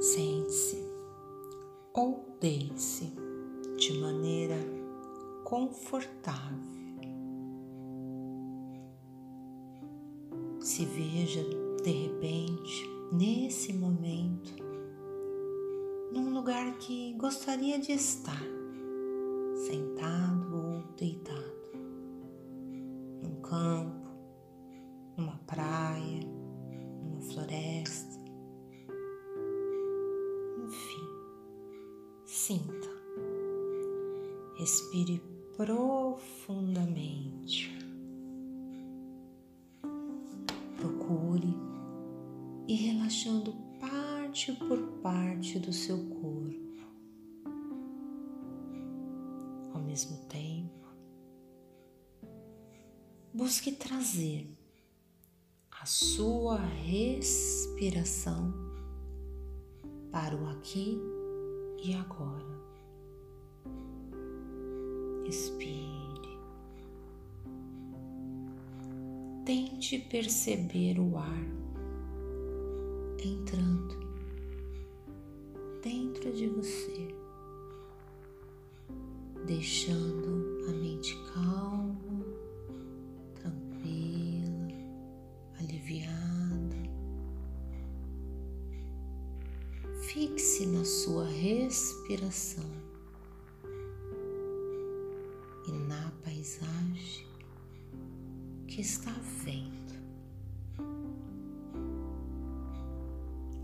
Sente-se ou deite-se de maneira confortável. Se veja de repente, nesse momento, num lugar que gostaria de estar, sentado respire profundamente. Procure e relaxando parte por parte do seu corpo. Ao mesmo tempo, busque trazer a sua respiração para o aqui e agora. Respire. Tente perceber o ar entrando dentro de você, deixando que está vendo.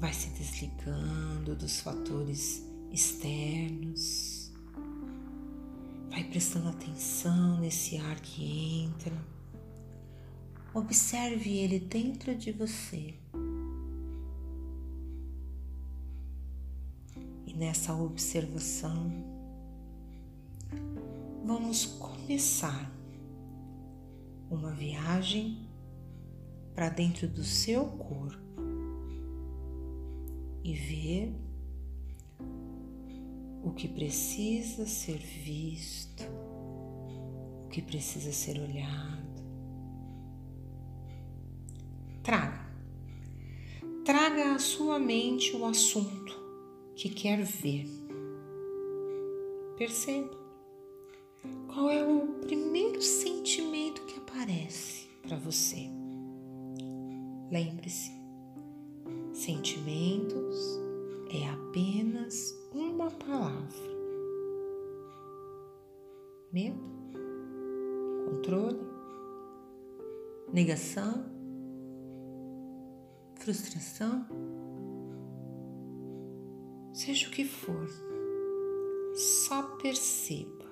Vai se desligando dos fatores externos. Vai prestando atenção nesse ar que entra. Observe ele dentro de você. E nessa observação, vamos começar uma viagem para dentro do seu corpo e ver o que precisa ser visto, o que precisa ser olhado. Traga, traga à sua mente o assunto que quer ver. Perceba qual é o primeiro sentimento que aparece para você. Lembre-se, sentimentos é apenas uma palavra. Medo, controle, negação, frustração, seja o que for, só perceba.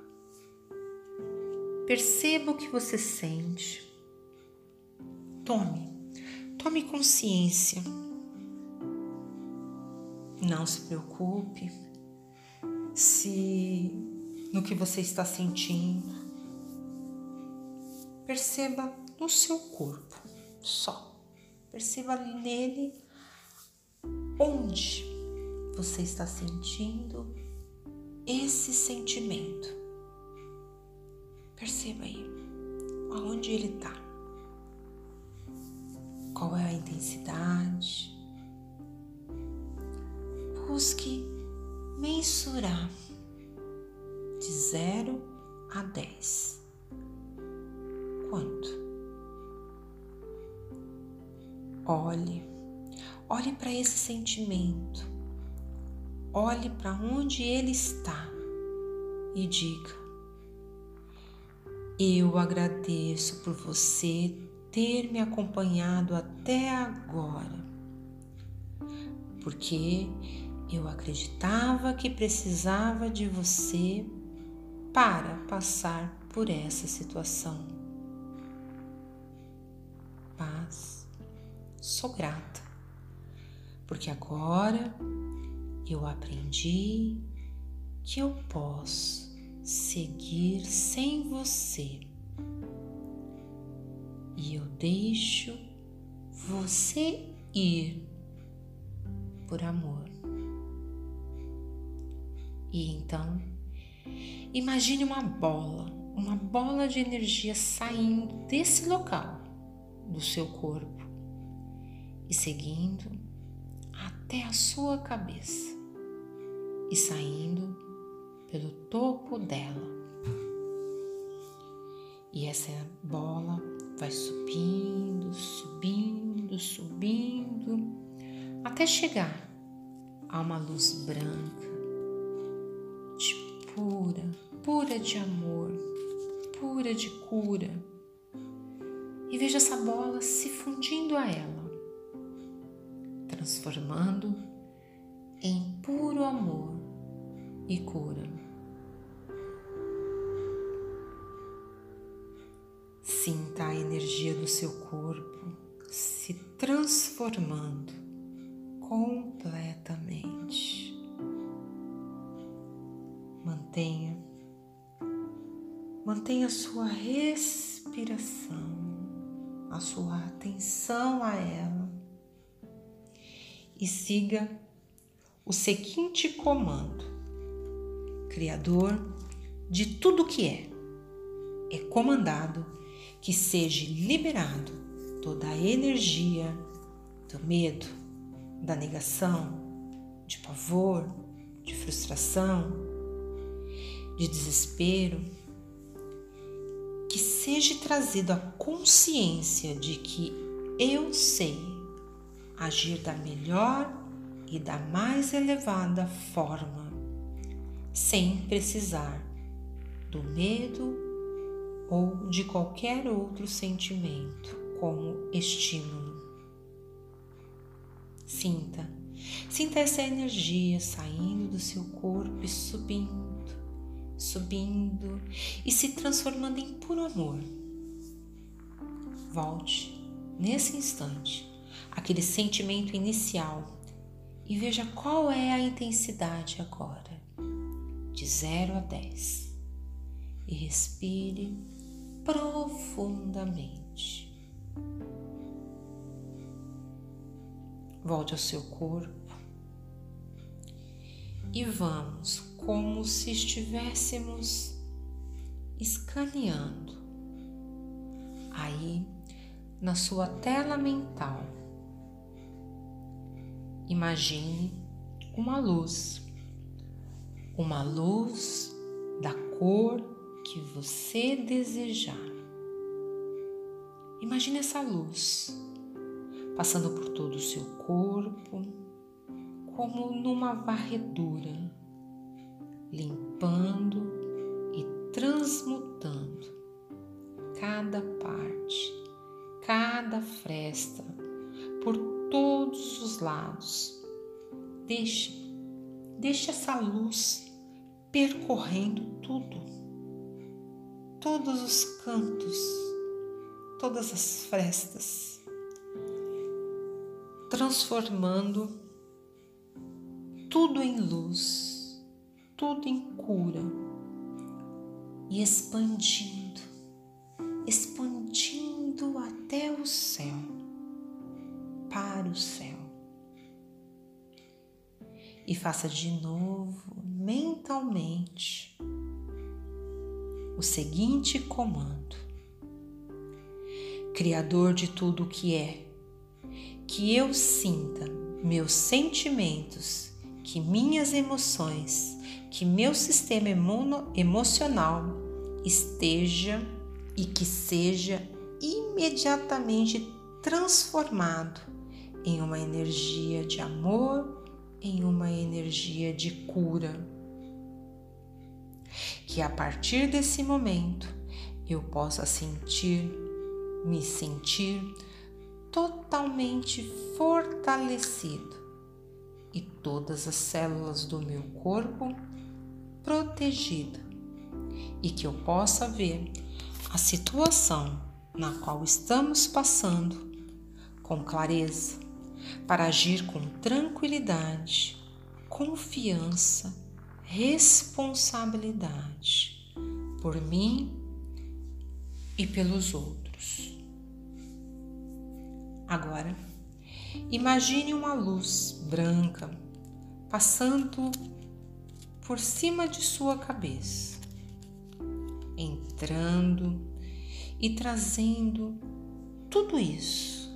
Perceba o que você sente. Tome, tome consciência. Não se preocupe se no que você está sentindo. Perceba no seu corpo, só. Perceba nele onde você está sentindo esse sentimento. Perceba aí aonde ele está. Qual é a intensidade? Busque mensurar de 0 a 10. Quanto? Olhe, olhe para esse sentimento, olhe para onde ele está e diga: eu agradeço por você ter me acompanhado até agora, porque eu acreditava que precisava de você para passar por essa situação. Mas sou grata, porque agora eu aprendi que eu posso seguir sem você. E eu deixo você ir por amor. E então, imagine uma bola, uma bola de energia saindo desse local do seu corpo e seguindo até a sua cabeça e saindo pelo topo dela. E essa bola vai subindo, subindo, subindo, até chegar a uma luz branca, de pura, pura de amor, pura de cura. E veja essa bola se fundindo a ela, transformando em puro amor e cura. Sinta a energia do seu corpo se transformando completamente. Mantenha, mantenha a sua respiração, a sua atenção a ela e siga o seguinte comando: Criador de tudo que é, é comandado que seja liberado toda a energia do medo, da negação, de pavor, de frustração, de desespero, que seja trazido a consciência de que eu sei agir da melhor e da mais elevada forma, sem precisar do medo ou de qualquer outro sentimento como estímulo. Sinta, sinta essa energia saindo do seu corpo e subindo, subindo e se transformando em puro amor. Volte nesse instante aquele sentimento inicial e veja qual é a intensidade agora, de 0 a 10. E respire profundamente. Volte ao seu corpo e vamos como se estivéssemos escaneando aí na sua tela mental Imagine uma luz, uma luz da cor que você desejar. Imagine essa luz passando por todo o seu corpo, como numa varredura, limpando e transmutando cada parte, cada fresta por todos os lados. Deixe, deixe essa luz percorrendo tudo, todos os cantos, todas as frestas, transformando tudo em luz, tudo em cura e expandindo, expandindo até o céu para o céu. E faça de novo mentalmente o seguinte comando: Criador de tudo o que é, que eu sinta meus sentimentos, que minhas emoções, que meu sistema emocional esteja e que seja imediatamente transformado em uma energia de amor, em uma energia de cura. Que a partir desse momento eu possa sentir, me sentir totalmente fortalecido e todas as células do meu corpo protegida e que eu possa ver a situação na qual estamos passando com clareza, para agir com tranquilidade, confiança, responsabilidade por mim e pelos outros. Agora, imagine uma luz branca passando por cima de sua cabeça, entrando e trazendo tudo isso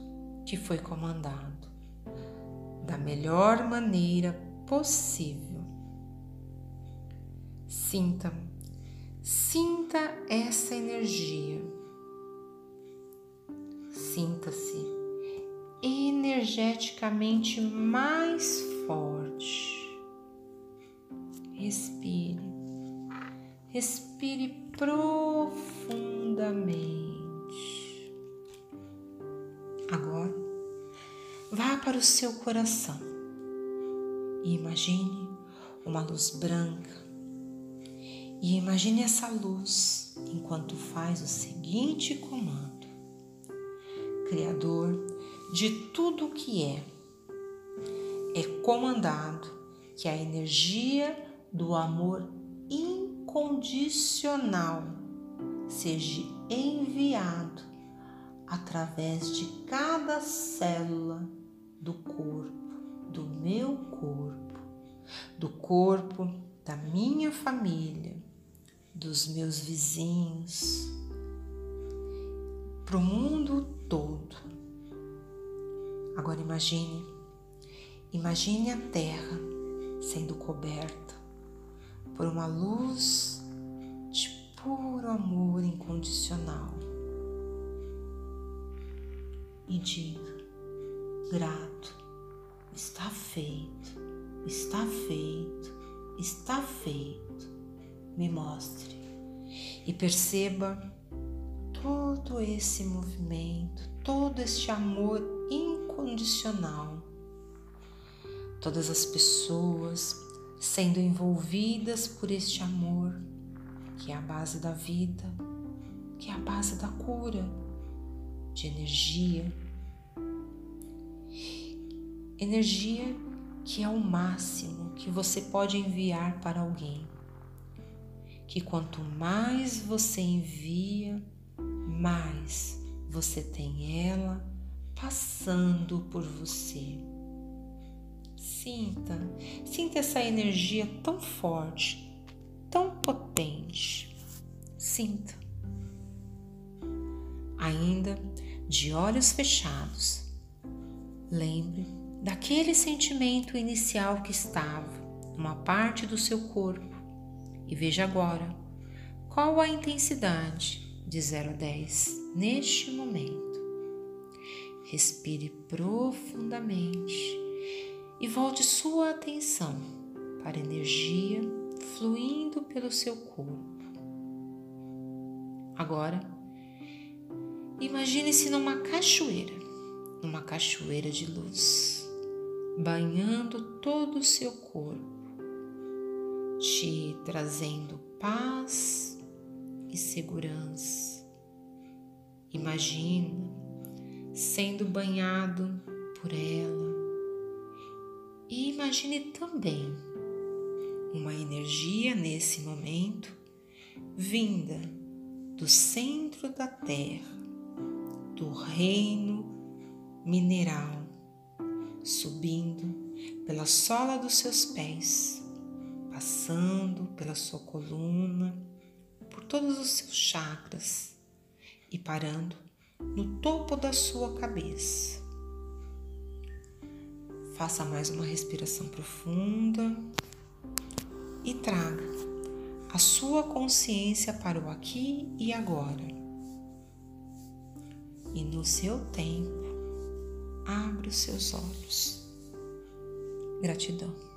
que foi comandado da melhor maneira possível. Sinta, sinta essa energia. Sinta-se energeticamente mais forte. Respire, respire profundamente. Agora, vá para o seu coração e imagine uma luz branca. E imagine essa luz enquanto faz o seguinte comando: Criador de tudo o que é, é comandado que a energia do amor incondicional seja enviado através de cada célula do corpo, do meu corpo, do corpo da minha família, dos meus vizinhos, para o mundo todo. Agora imagine, imagine a terra sendo coberta por uma luz de puro amor incondicional. E diga, grato, está feito, está feito, está feito. Me mostre e perceba todo esse movimento, todo este amor incondicional. Todas as pessoas sendo envolvidas por este amor, que é a base da vida, que é a base da cura, de energia. Energia que é o máximo que você pode enviar para alguém. Que quanto mais você envia, mais você tem ela passando por você. Sinta, sinta essa energia tão forte, tão potente. Sinta. Ainda de olhos fechados, lembre daquele sentimento inicial que estava numa parte do seu corpo e veja agora qual a intensidade de 0 a 10 neste momento. Respire profundamente e volte sua atenção para a energia fluindo pelo seu corpo. Agora, imagine-se numa cachoeira, numa cachoeira de luz, banhando todo o seu corpo, te trazendo paz e segurança. Imagina sendo banhado por ela e imagine também uma energia nesse momento vinda do centro da Terra, do reino mineral, subindo pela sola dos seus pés, passando pela sua coluna, por todos os seus chakras e parando no topo da sua cabeça. Faça mais uma respiração profunda e traga a sua consciência para o aqui e agora. E no seu tempo, abra os seus olhos. Gratidão.